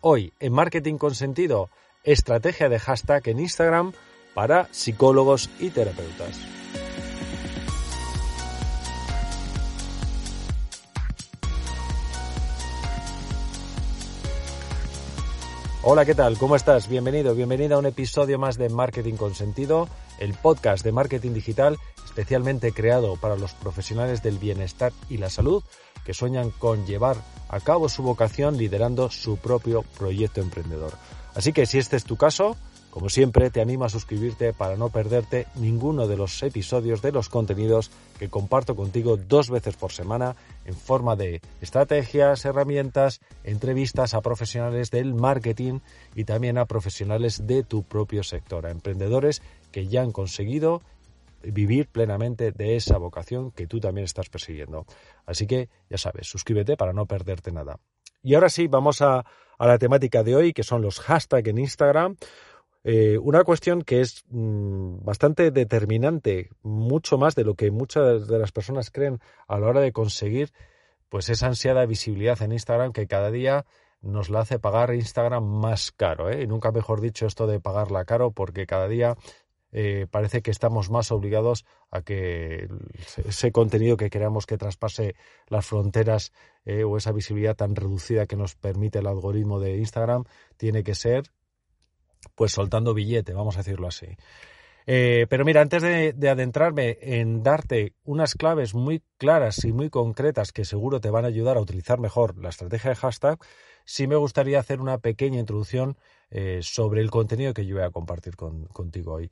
Hoy en Marketing con Sentido, estrategia de hashtag en Instagram para psicólogos y terapeutas. Hola, ¿qué tal? ¿Cómo estás? Bienvenido, bienvenida a un episodio más de Marketing con Sentido, el podcast de marketing digital especialmente creado para los profesionales del bienestar y la salud que sueñan con llevar a cabo su vocación liderando su propio proyecto emprendedor. Así que si este es tu caso, como siempre, te animo a suscribirte para no perderte ninguno de los episodios de los contenidos que comparto contigo dos veces por semana en forma de estrategias, herramientas, entrevistas a profesionales del marketing y también a profesionales de tu propio sector, a emprendedores que ya han conseguido vivir plenamente de esa vocación que tú también estás persiguiendo. Así que ya sabes, suscríbete para no perderte nada. Y ahora sí, vamos a, a la temática de hoy, que son los hashtags en Instagram. Eh, una cuestión que es mm, bastante determinante, mucho más de lo que muchas de las personas creen a la hora de conseguir pues esa ansiada visibilidad en Instagram que cada día nos la hace pagar Instagram más caro. ¿eh? Y nunca mejor dicho esto de pagarla caro porque cada día eh, parece que estamos más obligados a que ese contenido que queramos que traspase las fronteras o esa visibilidad tan reducida que nos permite el algoritmo de Instagram tiene que ser pues soltando billete, vamos a decirlo así. Eh, pero mira, antes de, adentrarme en darte unas claves muy claras y muy concretas que seguro te van a ayudar a utilizar mejor la estrategia de hashtag, sí me gustaría hacer una pequeña introducción eh, sobre el contenido que yo voy a compartir contigo hoy.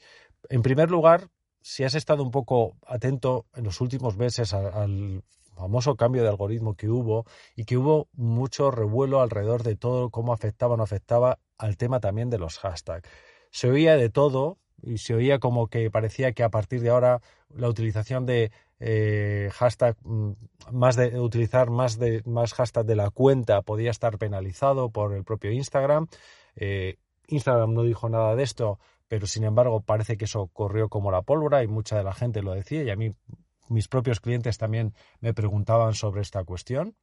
En primer lugar, si has estado un poco atento en los últimos meses al famoso cambio de algoritmo que hubo y que hubo mucho revuelo alrededor de todo cómo afectaba o no afectaba al tema también de los hashtags. Se oía de todo y se oía como que parecía que a partir de ahora la utilización de eh, hashtag mm, más de utilizar más de más hashtag de la cuenta podía estar penalizado por el propio Instagram. Eh, Instagram no dijo nada de esto, pero sin embargo parece que eso corrió como la pólvora y mucha de la gente lo decía y a mí mis propios clientes también me preguntaban sobre esta cuestión.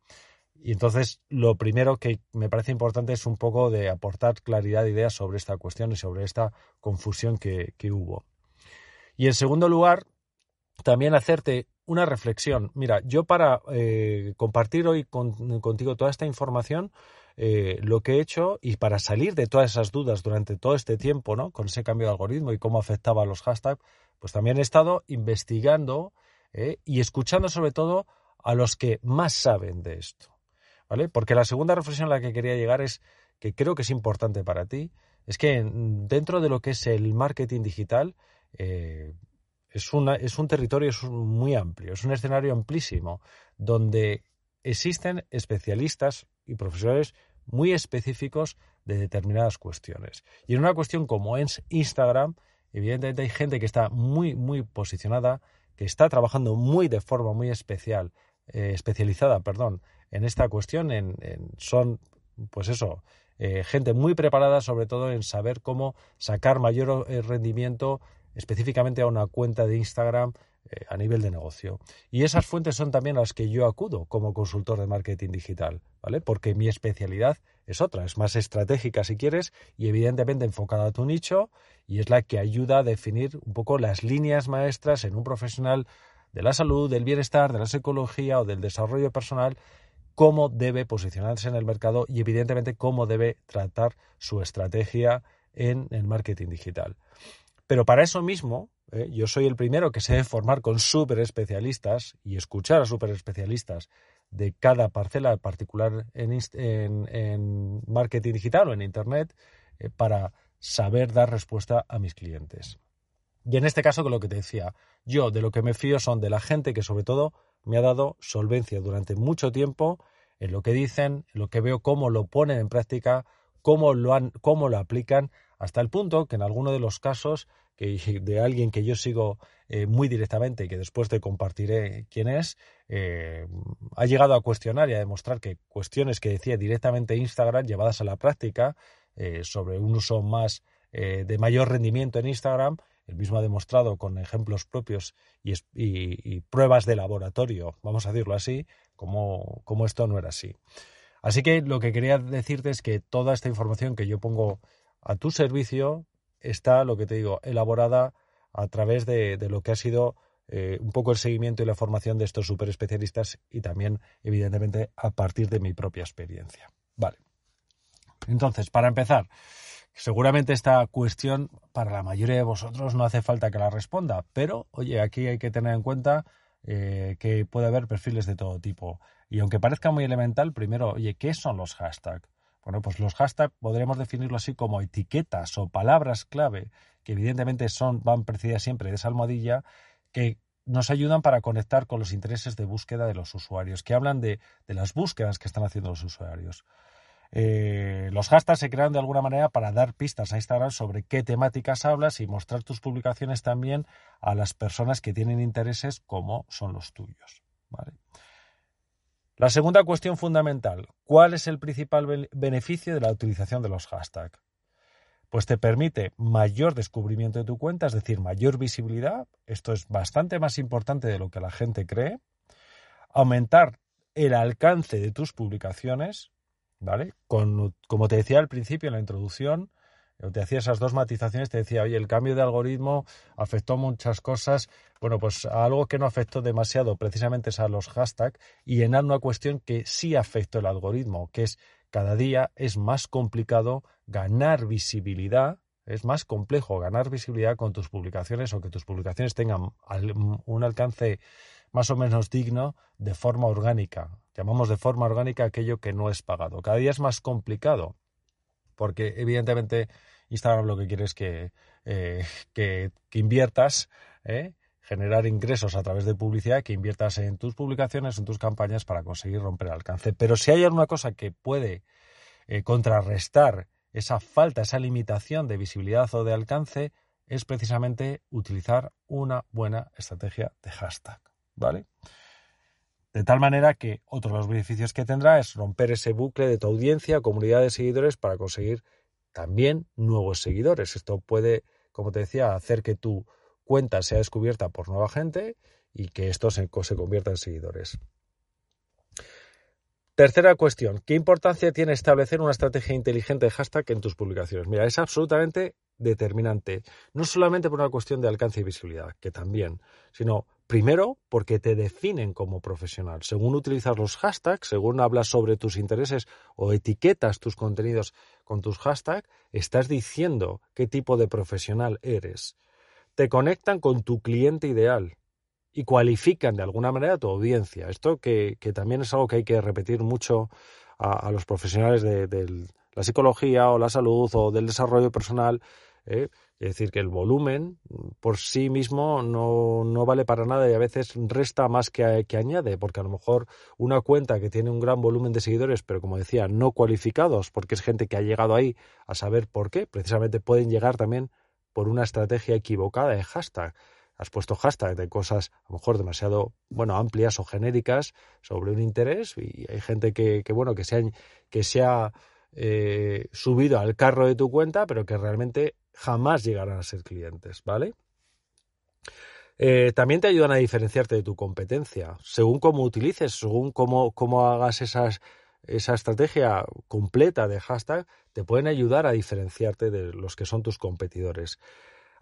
Y entonces lo primero que me parece importante es un poco de aportar claridad de ideas sobre esta cuestión y sobre esta confusión que, hubo. Y en segundo lugar, también hacerte una reflexión. Mira, yo para eh, compartir hoy contigo toda esta información, eh, lo que he hecho y para salir de todas esas dudas durante todo este tiempo, ¿no? Con ese cambio de algoritmo y cómo afectaba a los hashtags, pues también he estado investigando ¿eh? y escuchando sobre todo a los que más saben de esto. ¿Vale? Porque la segunda reflexión a la que quería llegar es que creo que es importante para ti, es que dentro de lo que es el marketing digital, eh, es, una, es un territorio muy amplio, es un escenario amplísimo, donde existen especialistas y profesores muy específicos de determinadas cuestiones. Y en una cuestión como es Instagram, evidentemente hay gente que está muy, muy posicionada que está trabajando muy de forma muy especial, eh, especializada, perdón, en esta cuestión, en, son, pues eso, eh, gente muy preparada sobre todo en saber cómo sacar mayor eh, rendimiento específicamente a una cuenta de Instagram a nivel de negocio. Y esas fuentes son también las que yo acudo como consultor de marketing digital, ¿vale? Porque mi especialidad es otra, es más estratégica si quieres y evidentemente enfocada a tu nicho y es la que ayuda a definir un poco las líneas maestras en un profesional de la salud, del bienestar, de la psicología o del desarrollo personal, cómo debe posicionarse en el mercado y evidentemente cómo debe tratar su estrategia en el marketing digital. Pero para eso mismo, eh, yo soy el primero que se debe formar con súper especialistas y escuchar a súper especialistas de cada parcela particular en, marketing digital o en Internet eh, para saber dar respuesta a mis clientes. Y en este caso, con lo que te decía, yo de lo que me fío son de la gente que sobre todo me ha dado solvencia durante mucho tiempo en lo que dicen, en lo que veo cómo lo ponen en práctica, cómo lo, han, cómo lo aplican hasta el punto que en alguno de los casos de alguien que yo sigo eh, muy directamente y que después te compartiré quién es, eh, ha llegado a cuestionar y a demostrar que cuestiones que decía directamente Instagram llevadas a la práctica eh, sobre un uso más de mayor rendimiento en Instagram, el mismo ha demostrado con ejemplos propios y, pruebas de laboratorio, vamos a decirlo así, como, como esto no era así. Así que lo que quería decirte es que toda esta información que yo pongo a tu servicio está, lo que te digo, elaborada a través de, lo que ha sido eh, un poco el seguimiento y la formación de estos super especialistas y también, evidentemente, a partir de mi propia experiencia. Vale. Entonces, para empezar, seguramente esta cuestión para la mayoría de vosotros no hace falta que la responda, pero, oye, aquí hay que tener en cuenta eh, que puede haber perfiles de todo tipo. Y aunque parezca muy elemental, primero, oye, ¿qué son los hashtags? Bueno, pues los hashtags podremos definirlo así como etiquetas o palabras clave que evidentemente son, van precedidas siempre de esa almohadilla que nos ayudan para conectar con los intereses de búsqueda de los usuarios, que hablan de, las búsquedas que están haciendo los usuarios. Eh, los hashtags se crean de alguna manera para dar pistas a Instagram sobre qué temáticas hablas y mostrar tus publicaciones también a las personas que tienen intereses como son los tuyos. La segunda cuestión fundamental, ¿cuál es el principal beneficio de la utilización de los hashtags? Pues te permite mayor descubrimiento de tu cuenta, es decir, mayor visibilidad, esto es bastante más importante de lo que la gente cree, aumentar el alcance de tus publicaciones, ¿vale? Como te decía al principio en la introducción, te hacía esas dos matizaciones, te decía, oye, el cambio de algoritmo afectó muchas cosas. Bueno, pues algo que no afectó demasiado precisamente es a los hashtags y en una cuestión que sí afectó el algoritmo, que es cada día es más complicado ganar visibilidad, es más complejo ganar visibilidad con tus publicaciones o que tus publicaciones tengan un alcance más o menos digno de forma orgánica. Llamamos de forma orgánica aquello que no es pagado. Cada día es más complicado porque evidentemente Instagram lo que quiere es que, eh, que, inviertas, ¿eh? generar ingresos a través de publicidad, que inviertas en tus publicaciones, en tus campañas para conseguir romper el alcance. Pero si hay alguna cosa que puede eh, contrarrestar esa falta, esa limitación de visibilidad o de alcance, es precisamente utilizar una buena estrategia de hashtag, ¿vale? De tal manera que otro de los beneficios que tendrá es romper ese bucle de tu audiencia, comunidad de seguidores para conseguir también nuevos seguidores. Esto puede, como te decía, hacer que tu cuenta sea descubierta por nueva gente y que esto se, se convierta en seguidores. Tercera cuestión, ¿qué importancia tiene establecer una estrategia inteligente de hashtag en tus publicaciones? Mira, es absolutamente determinante, no solamente por una cuestión de alcance y visibilidad, que también, sino primero porque te definen como profesional. Según utilizas los hashtags, según hablas sobre tus intereses o etiquetas tus contenidos con tus hashtags, estás diciendo qué tipo de profesional eres. Te conectan con tu cliente ideal y cualifican de alguna manera tu audiencia. Esto que, también es algo que hay que repetir mucho a, los profesionales de, la psicología o la salud o del desarrollo personal. ¿Eh? Es decir, que el volumen por sí mismo no, vale para nada y a veces resta más que, que, añade, porque a lo mejor una cuenta que tiene un gran volumen de seguidores, pero como decía, no cualificados, porque es gente que ha llegado ahí a saber por qué, precisamente pueden llegar también por una estrategia equivocada de hashtag has puesto hashtag de cosas a lo mejor demasiado bueno amplias o genéricas sobre un interés y hay gente que, bueno que se ha, que se ha eh, subido al carro de tu cuenta pero que realmente jamás llegarán a ser clientes vale eh, también te ayudan a diferenciarte de tu competencia según cómo utilices según cómo, cómo hagas esa estrategia completa de hashtag te pueden ayudar a diferenciarte de los que son tus competidores.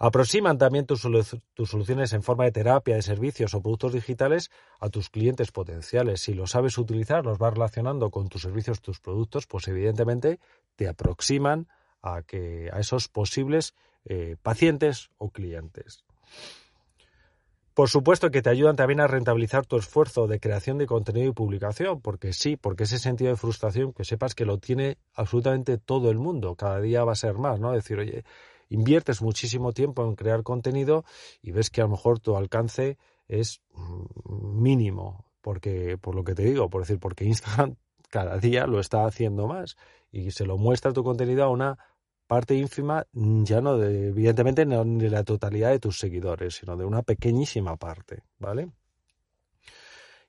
Aproximan también tus, soluciones en forma de terapia, de servicios o productos digitales a tus clientes potenciales. Si lo sabes utilizar, los vas relacionando con tus servicios, tus productos, pues evidentemente te aproximan a, que, a esos posibles eh, pacientes o clientes. Por supuesto que te ayudan también a rentabilizar tu esfuerzo de creación de contenido y publicación, porque sí, porque ese sentido de frustración que sepas que lo tiene absolutamente todo el mundo, cada día va a ser más, ¿no? Decir, oye, inviertes muchísimo tiempo en crear contenido y ves que a lo mejor tu alcance es mm, mínimo, porque por lo que te digo, por decir, porque Instagram cada día lo está haciendo más y se lo muestra tu contenido a una parte ínfima, ya no de, evidentemente no de la totalidad de tus seguidores, sino de una pequeñísima parte, ¿vale?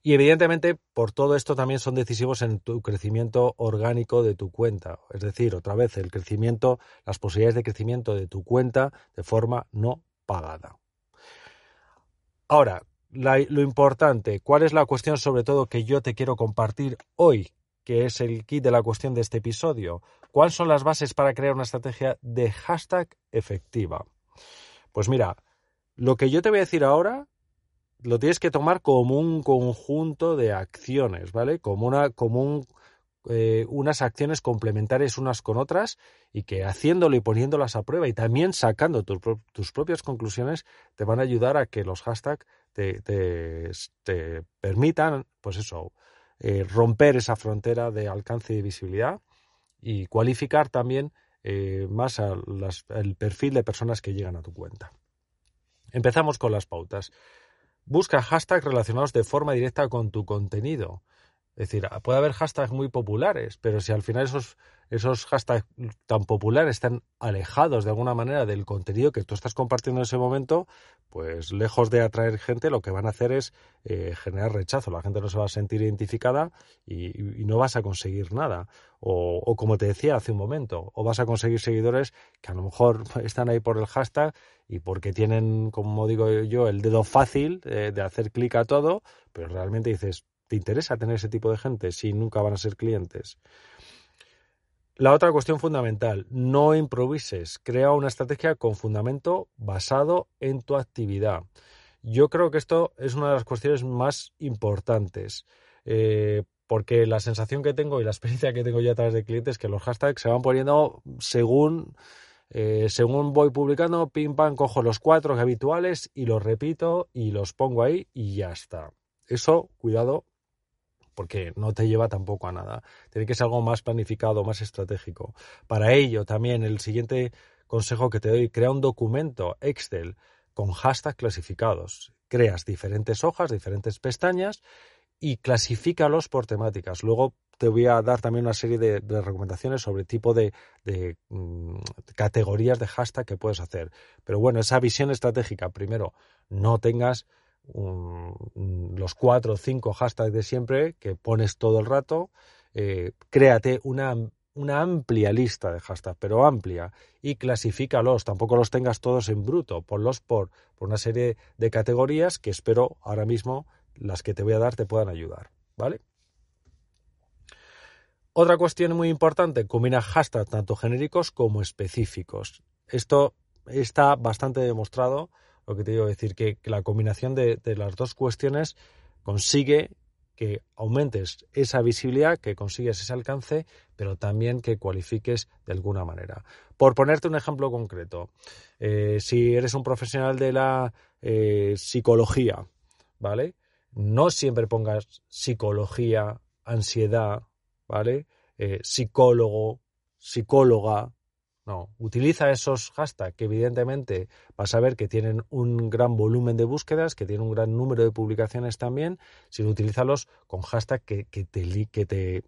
Y evidentemente, por todo esto también son decisivos en tu crecimiento orgánico de tu cuenta. Es decir, otra vez, el crecimiento, las posibilidades de crecimiento de tu cuenta de forma no pagada. Ahora, lo importante, ¿cuál es la cuestión sobre todo que yo te quiero compartir hoy? Que es el kit de la cuestión de este episodio. ¿Cuáles son las bases para crear una estrategia de hashtag efectiva? Pues mira, lo que yo te voy a decir ahora lo tienes que tomar como un conjunto de acciones, ¿vale? Como una, como eh, unas acciones complementarias unas con otras y que haciéndolo y poniéndolas a prueba y también sacando tus propias conclusiones te van a ayudar a que los hashtags te, te, permitan, pues eso, eh, romper esa frontera de alcance y visibilidad y cualificar también eh, más el perfil de personas que llegan a tu cuenta. Empezamos con las pautas. Busca hashtags relacionados de forma directa con tu contenido. Es decir, puede haber hashtags muy populares, pero si al final esos, esos hashtags tan populares están alejados de alguna manera del contenido que tú estás compartiendo en ese momento, pues lejos de atraer gente, lo que van a hacer es eh, generar rechazo. La gente no se va a sentir identificada y, no vas a conseguir nada. O, o, como te decía hace un momento, o vas a conseguir seguidores que a lo mejor están ahí por el hashtag y porque tienen, como digo yo, el dedo fácil eh, de hacer clic a todo, pero realmente dices, ¿te interesa tener ese tipo de gente si nunca van a ser clientes? La otra cuestión fundamental, no improvises, crea una estrategia con fundamento basado en tu actividad. Yo creo que esto es una de las cuestiones más importantes, eh, porque la sensación que tengo y la experiencia que tengo ya a través de clientes es que los hashtags se van poniendo según eh, según voy publicando, pim pam, cojo los cuatro habituales y los repito y los pongo ahí y ya está. Eso, cuidado, porque no te lleva tampoco a nada. Tiene que ser algo más planificado, más estratégico. Para ello, también el siguiente consejo que te doy, crea un documento Excel con hashtags clasificados. Creas diferentes hojas, diferentes pestañas y clasifícalos por temáticas. Luego te voy a dar también una serie de, recomendaciones sobre tipo de, mm, categorías de hashtag que puedes hacer. Pero bueno, esa visión estratégica, primero, no tengas los cuatro o cinco hashtags de siempre que pones todo el rato. Eh, créate una, una amplia lista de hashtags, pero amplia, y clasifícalos. Tampoco los tengas todos en bruto, ponlos por, por una serie de categorías que espero ahora mismo las que te voy a dar te puedan ayudar, ¿vale? Otra cuestión muy importante, combina hashtags tanto genéricos como específicos. Esto está bastante demostrado, lo que te digo, decir que, la combinación de, las dos cuestiones consigue que aumentes esa visibilidad, que consigues ese alcance, pero también que cualifiques de alguna manera. Por ponerte un ejemplo concreto, eh, si eres un profesional de la eh, psicología, ¿vale? no siempre pongas psicología, ansiedad, ¿vale? Eh, psicólogo, psicóloga. No, utiliza esos hashtags que evidentemente vas a ver que tienen un gran volumen de búsquedas, que tienen un gran número de publicaciones también, sino utilízalos con hashtags que, que te, que te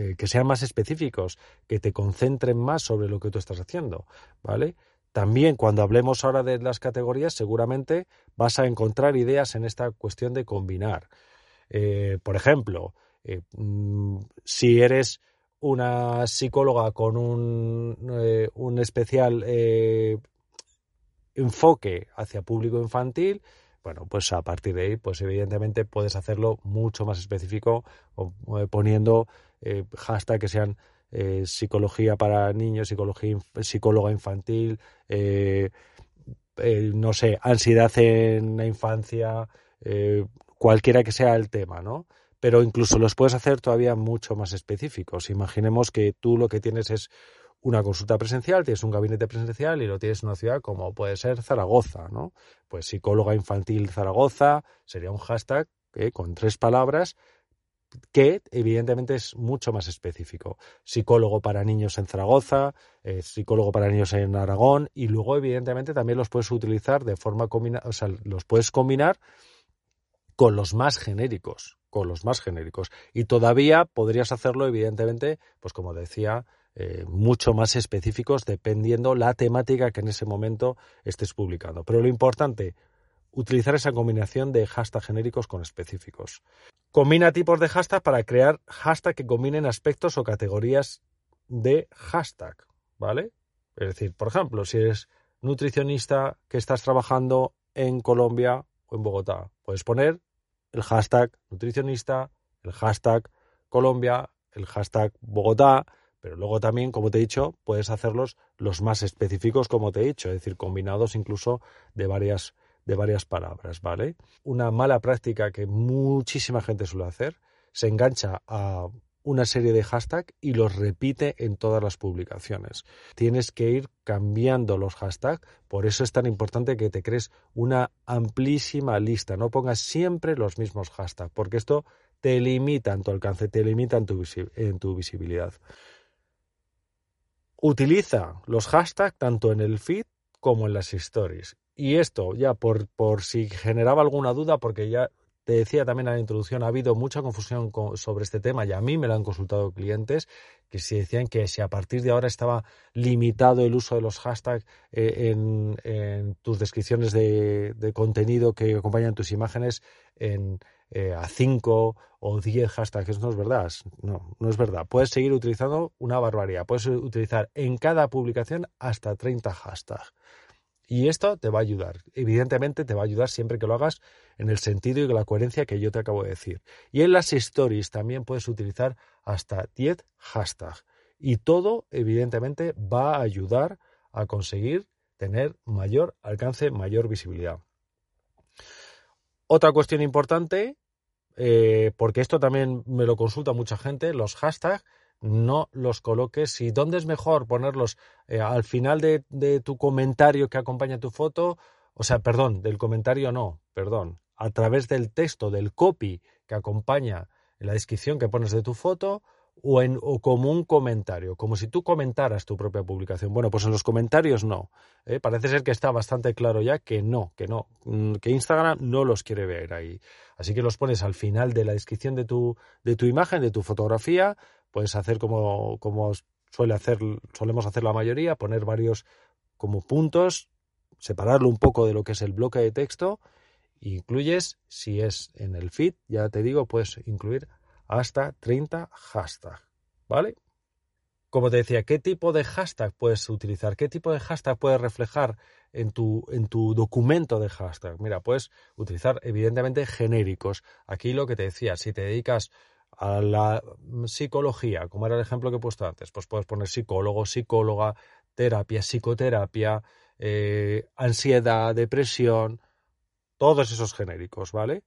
eh, que sean más específicos, que te concentren más sobre lo que tú estás haciendo, ¿vale? También cuando hablemos ahora de las categorías, seguramente vas a encontrar ideas en esta cuestión de combinar. Eh, por ejemplo, eh, mm, si eres una psicóloga con un, eh, un especial enfoque hacia público infantil, bueno, pues a partir de ahí, pues evidentemente puedes hacerlo mucho más específico poniendo hashtags que sean eh, psicología para niños, psicología, psicóloga infantil, eh, eh, no sé, ansiedad en la infancia, cualquiera que sea el tema, ¿no? Pero incluso los puedes hacer todavía mucho más específicos. Imaginemos que tú lo que tienes es una consulta presencial, tienes un gabinete presencial y lo tienes en una ciudad como puede ser Zaragoza, ¿no? Pues psicóloga infantil Zaragoza sería un hashtag con tres palabras que evidentemente es mucho más específico. Psicólogo para niños en Zaragoza, eh, psicólogo para niños en Aragón y luego evidentemente también los puedes utilizar de forma combinada, o sea, los puedes combinar con los más genéricos, con los más genéricos. Y todavía podrías hacerlo, evidentemente, pues como decía, eh, mucho más específicos dependiendo la temática que en ese momento estés publicando. Pero lo importante, utilizar esa combinación de hashtag genéricos con específicos. Combina tipos de hashtag para crear hashtag que combinen aspectos o categorías de hashtag, ¿vale? Es decir, por ejemplo, si eres nutricionista que estás trabajando en Colombia o en Bogotá, puedes poner el hashtag nutricionista, el hashtag Colombia, el hashtag Bogotá, pero luego también, como te he dicho, puedes hacerlos los más específicos, como te he dicho, es decir, combinados incluso de varias, de varias palabras, ¿vale? Una mala práctica que muchísima gente suele hacer, se engancha a una serie de hashtags y los repite en todas las publicaciones. Tienes que ir cambiando los hashtags, por eso es tan importante que te crees una amplísima lista, no pongas siempre los mismos hashtags, porque esto te limita en tu alcance, te limita en tu, visibilidad. Utiliza los hashtags tanto en el feed como en las stories. Y esto, ya por, por si generaba alguna duda, porque ya te decía también en la introducción, ha habido mucha confusión sobre este tema y a mí me lo han consultado clientes que se decían que si a partir de ahora estaba limitado el uso de los hashtags eh, en, tus descripciones de, contenido que acompañan tus imágenes en, eh, a 5 o 10 hashtags. Eso no es verdad. No, no es verdad. Puedes seguir utilizando una barbaridad. Puedes utilizar en cada publicación hasta 30 hashtags. Y esto te va a ayudar. Evidentemente te va a ayudar siempre que lo hagas en el sentido y la coherencia que yo te acabo de decir. Y en las stories también puedes utilizar hasta 10 hashtags. Y todo, evidentemente, va a ayudar a conseguir tener mayor alcance, mayor visibilidad. Otra cuestión importante, eh, porque esto también me lo consulta mucha gente, los hashtags no los coloques. ¿Y dónde es mejor ponerlos? Eh, al final de, tu comentario que acompaña tu foto, o sea, perdón, del comentario no, perdón, a través del texto, del copy que acompaña la descripción que pones de tu foto, o, en, o como un comentario, como si tú comentaras tu propia publicación. Bueno, pues en los comentarios no. ¿eh? Parece ser que está bastante claro ya que no, que no, mm, que Instagram no los quiere ver ahí. Así que los pones al final de la descripción de tu, de tu imagen, de tu fotografía, Puedes hacer como, como suele hacer, solemos hacer la mayoría, poner varios como puntos, separarlo un poco de lo que es el bloque de texto. E incluyes, si es en el feed, ya te digo, puedes incluir hasta 30 hashtags. ¿Vale? Como te decía, ¿qué tipo de hashtag puedes utilizar? ¿Qué tipo de hashtag puedes reflejar en tu, en tu documento de hashtag? Mira, puedes utilizar evidentemente genéricos. Aquí lo que te decía, si te dedicas a la psicología, como era el ejemplo que he puesto antes, pues puedes poner psicólogo, psicóloga, terapia, psicoterapia, eh, ansiedad, depresión, todos esos genéricos, ¿vale?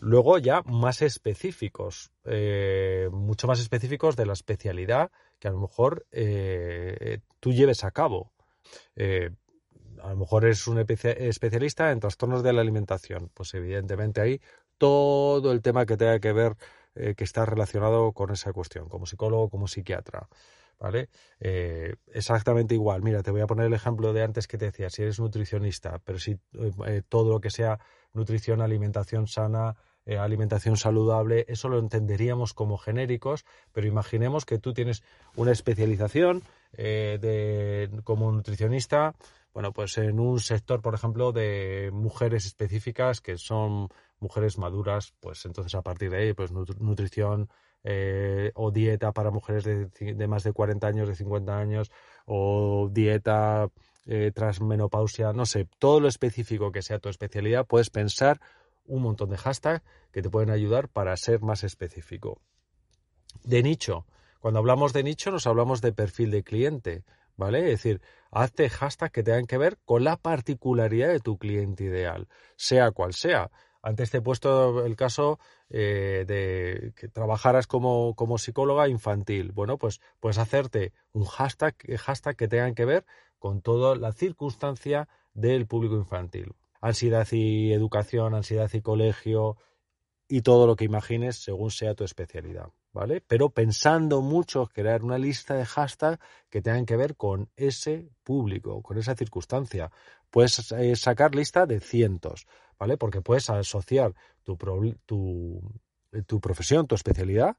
Luego ya más específicos, eh, mucho más específicos de la especialidad que a lo mejor eh, tú lleves a cabo. a lo mejor eres un especialista en trastornos de la alimentación, pues evidentemente ahí todo el tema que tenga que ver eh, que está relacionado con esa cuestión, como psicólogo, como psiquiatra. ¿Vale? Eh, exactamente igual. Mira, te voy a poner el ejemplo de antes que te decía, si eres nutricionista, pero si eh, todo lo que sea nutrición, alimentación sana, alimentación saludable, eso lo entenderíamos como genéricos, pero imaginemos que tú tienes una especialización de, como nutricionista, bueno, pues en un sector, por ejemplo, de mujeres específicas que son mujeres maduras, pues entonces a partir de ahí, pues nutrición eh, o dieta para mujeres de, más de 40 años, de 50 años, o dieta eh, tras menopausia, no sé, todo lo específico que sea tu especialidad, puedes pensar un montón de hashtags que te pueden ayudar para ser más específico. De nicho. Cuando hablamos de nicho nos hablamos de perfil de cliente, ¿vale? Es decir, hazte hashtags que tengan que ver con la particularidad de tu cliente ideal, sea cual sea. Antes te he puesto el caso eh, de que trabajaras como, psicóloga infantil. Bueno, pues puedes hacerte un hashtag, hashtag que tengan que ver con toda la circunstancia del público infantil. Ansiedad y educación, ansiedad y colegio y todo lo que imagines según sea tu especialidad. ¿Vale? Pero pensando mucho crear una lista de hashtags que tengan que ver con ese público, con esa circunstancia. Puedes eh, sacar lista de cientos. ¿vale? Porque puedes asociar tu, tu profesión, tu especialidad,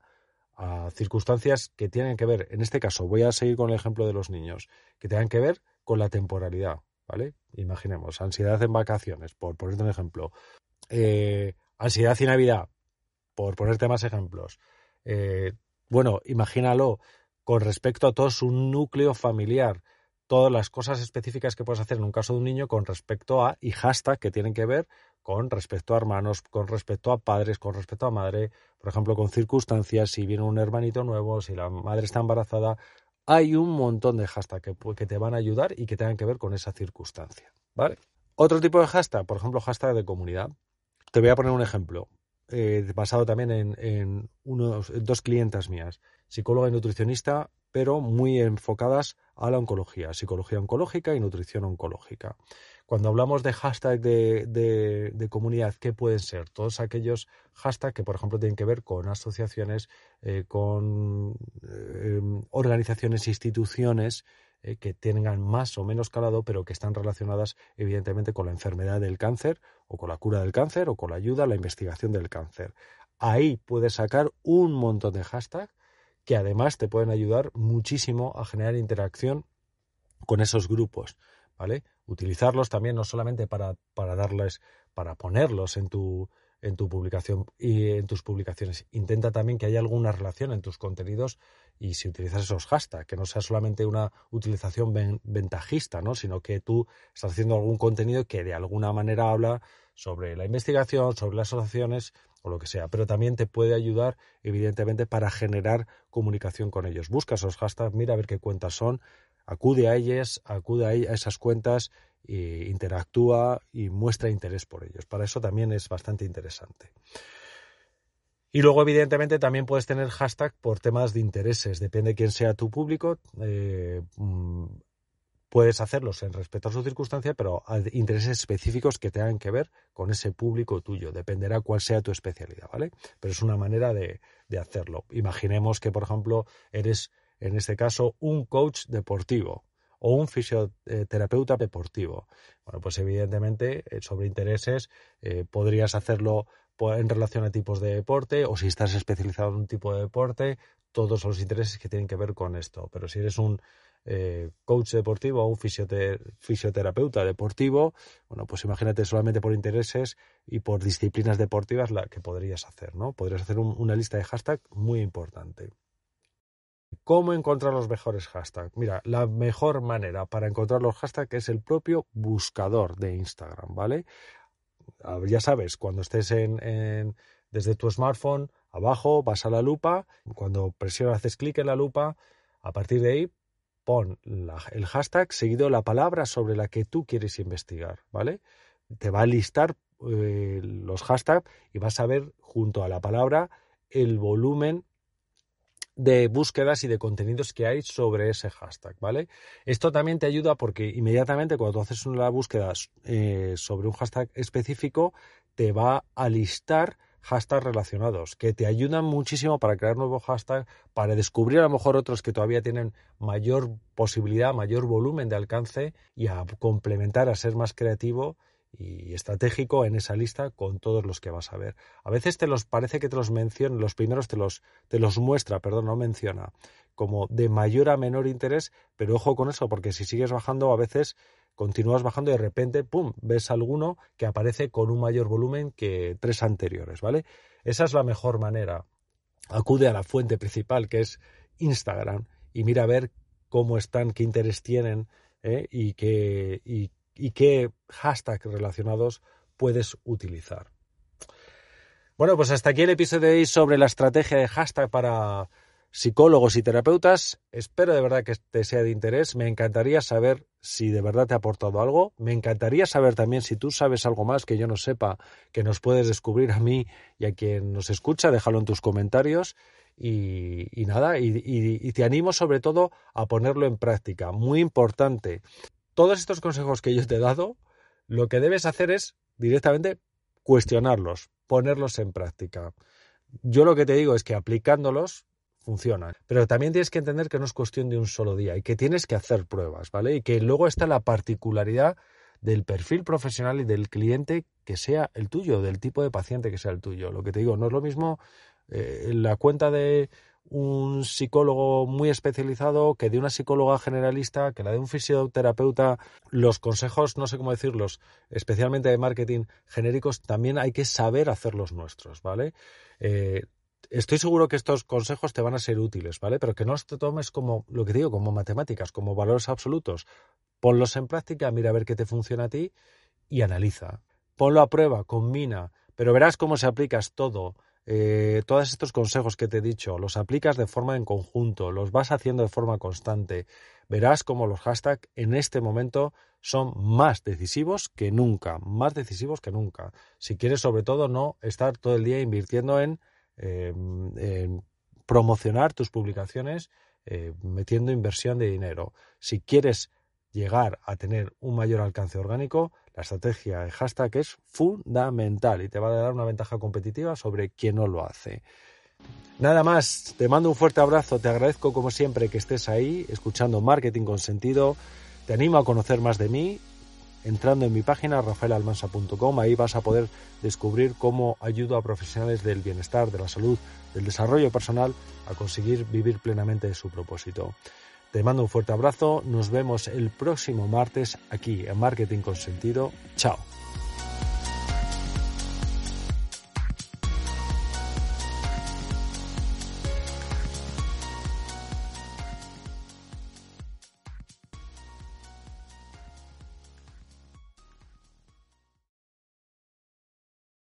a circunstancias que tienen que ver, en este caso voy a seguir con el ejemplo de los niños, que tengan que ver con la temporalidad, ¿vale? Imaginemos, ansiedad en vacaciones, por ponerte un ejemplo, eh, ansiedad y Navidad, por ponerte más ejemplos. Eh, bueno, imagínalo con respecto a todo su núcleo familiar, todas las cosas específicas que puedes hacer en un caso de un niño con respecto a y hashtag que tienen que ver con respecto a hermanos, con respecto a padres, con respecto a madre, por ejemplo, con circunstancias, si viene un hermanito nuevo, si la madre está embarazada, hay un montón de hashtags que, que te van a ayudar y que tengan que ver con esa circunstancia, ¿vale? Otro tipo de hashtag, por ejemplo, hashtag de comunidad. Te voy a poner un ejemplo. Eh, basado también en, unos, dos clientas mías, psicóloga y nutricionista, pero muy enfocadas a la oncología, psicología oncológica y nutrición oncológica. Cuando hablamos de hashtag de, comunidad, ¿qué pueden ser? Todos aquellos hashtags que, por ejemplo, tienen que ver con asociaciones, eh, con eh, organizaciones, instituciones eh, que tengan más o menos calado, pero que están relacionadas evidentemente con la enfermedad del cáncer o con la cura del cáncer o con la ayuda a la investigación del cáncer. Ahí puedes sacar un montón de hashtags que además te pueden ayudar muchísimo a generar interacción con esos grupos, ¿vale? Utilizarlos también no solamente para, para darles, para ponerlos en tu, en tu publicación y en tus publicaciones. Intenta también que haya alguna relación en tus contenidos y si utilizas esos hashtags, que no sea solamente una utilización ventajista, ¿no? sino que tú estás haciendo algún contenido que de alguna manera habla sobre la investigación, sobre las asociaciones o lo que sea, pero también te puede ayudar evidentemente para generar comunicación con ellos. Busca esos hashtags, mira a ver qué cuentas son, acude a ellas, acude a esas cuentas interactúa y muestra interés por ellos. Para eso también es bastante interesante. Y luego, evidentemente, también puedes tener hashtag por temas de intereses. Depende de quién sea tu público. Eh, mm, puedes hacerlos en respeto a su circunstancia, pero intereses específicos que tengan que ver con ese público tuyo. Dependerá cuál sea tu especialidad, ¿vale? Pero es una manera de hacerlo. Imaginemos que, por ejemplo, eres, en este caso, un coach deportivo o un fisioterapeuta deportivo. Bueno, pues evidentemente eh, sobre intereses eh, podrías hacerlo en relación a tipos de deporte o si estás especializado en un tipo de deporte, todos los intereses que tienen que ver con esto. Pero si eres un eh, coach deportivo o un fisioterapeuta deportivo, bueno, pues imagínate solamente por intereses y por disciplinas deportivas la que podrías hacer, ¿no? Podrías hacer una lista de hashtag muy importante. ¿Cómo encontrar los mejores hashtags? Mira, la mejor manera para encontrar los hashtags es el propio buscador de Instagram, ¿vale? Ya sabes, cuando estés en, desde tu smartphone, abajo vas a la lupa, cuando presionas, haces clic en la lupa, a partir de ahí pon el hashtag seguido la palabra sobre la que tú quieres investigar, ¿vale? Te va a listar eh, los hashtags y vas a ver junto a la palabra el volumen de búsquedas y de contenidos que hay sobre ese hashtag, ¿vale? Esto también te ayuda porque inmediatamente cuando tú haces una búsqueda eh, sobre un hashtag específico, te va a listar hashtags relacionados que te ayudan muchísimo para crear nuevos hashtags, para descubrir a lo mejor otros que todavía tienen mayor posibilidad, mayor volumen de alcance y a complementar, a ser más creativo y estratégico en esa lista con todos los que vas a ver. A veces te los parece que te los menciona, los primeros te los, te los muestra, perdón, no menciona, como de mayor a menor interés, pero ojo con eso, porque si sigues bajando, a veces continúas bajando y de repente, ¡pum!, ves alguno que aparece con un mayor volumen que tres anteriores, ¿vale? Esa es la mejor manera. Acude a la fuente principal, que es Instagram, y mira a ver cómo están, qué interés tienen ¿eh? y, qué, y qué hashtags relacionados puedes utilizar. Bueno, pues hasta aquí el episodio de hoy sobre la estrategia de hashtag para psicólogos y terapeutas. Espero de verdad que te sea de interés. Me encantaría saber si de verdad te ha aportado algo. Me encantaría saber también si tú sabes algo más que yo no sepa, que nos puedes descubrir a mí y a quien nos escucha. Déjalo en tus comentarios. Y, nada, y te animo sobre todo a ponerlo en práctica. Muy importante todos estos consejos que yo te he dado, lo que debes hacer es directamente cuestionarlos, ponerlos en práctica. Yo lo que te digo es que aplicándolos funcionan, pero también tienes que entender que no es cuestión de un solo día y que tienes que hacer pruebas, ¿vale? Y que luego está la particularidad del perfil profesional y del cliente que sea el tuyo, del tipo de paciente que sea el tuyo. Lo que te digo, no es lo mismo eh, la cuenta de un psicólogo muy especializado que de una psicóloga generalista, que la de un fisioterapeuta. Los consejos, no sé cómo decirlos, especialmente de marketing genéricos, también hay que saber hacer los nuestros, ¿vale? Eh, estoy seguro que estos consejos te van a ser útiles, ¿vale? Pero que no te tomes como, lo que digo, como matemáticas, como valores absolutos. Ponlos en práctica, mira a ver qué te funciona a ti y analiza. Ponlo a prueba, combina, pero verás cómo se aplicas todo eh, todos estos consejos que te he dicho, los aplicas de forma en conjunto, los vas haciendo de forma constante, verás como los hashtags en este momento son más decisivos que nunca, más decisivos que nunca. Si quieres sobre todo no estar todo el día invirtiendo en, em, promocionar tus publicaciones, eh, metiendo inversión de dinero. Si quieres llegar a tener un mayor alcance orgánico, la estrategia de hashtag es fundamental y te va a dar una ventaja competitiva sobre quien no lo hace. Nada más, te mando un fuerte abrazo, te agradezco como siempre que estés ahí escuchando Marketing con Sentido, te animo a conocer más de mí entrando en mi página rafaelalmansa.com, ahí vas a poder descubrir cómo ayudo a profesionales del bienestar, de la salud, del desarrollo personal a conseguir vivir plenamente de su propósito. Te mando un fuerte abrazo, nos vemos el próximo martes aquí en Marketing con Sentido. Chao.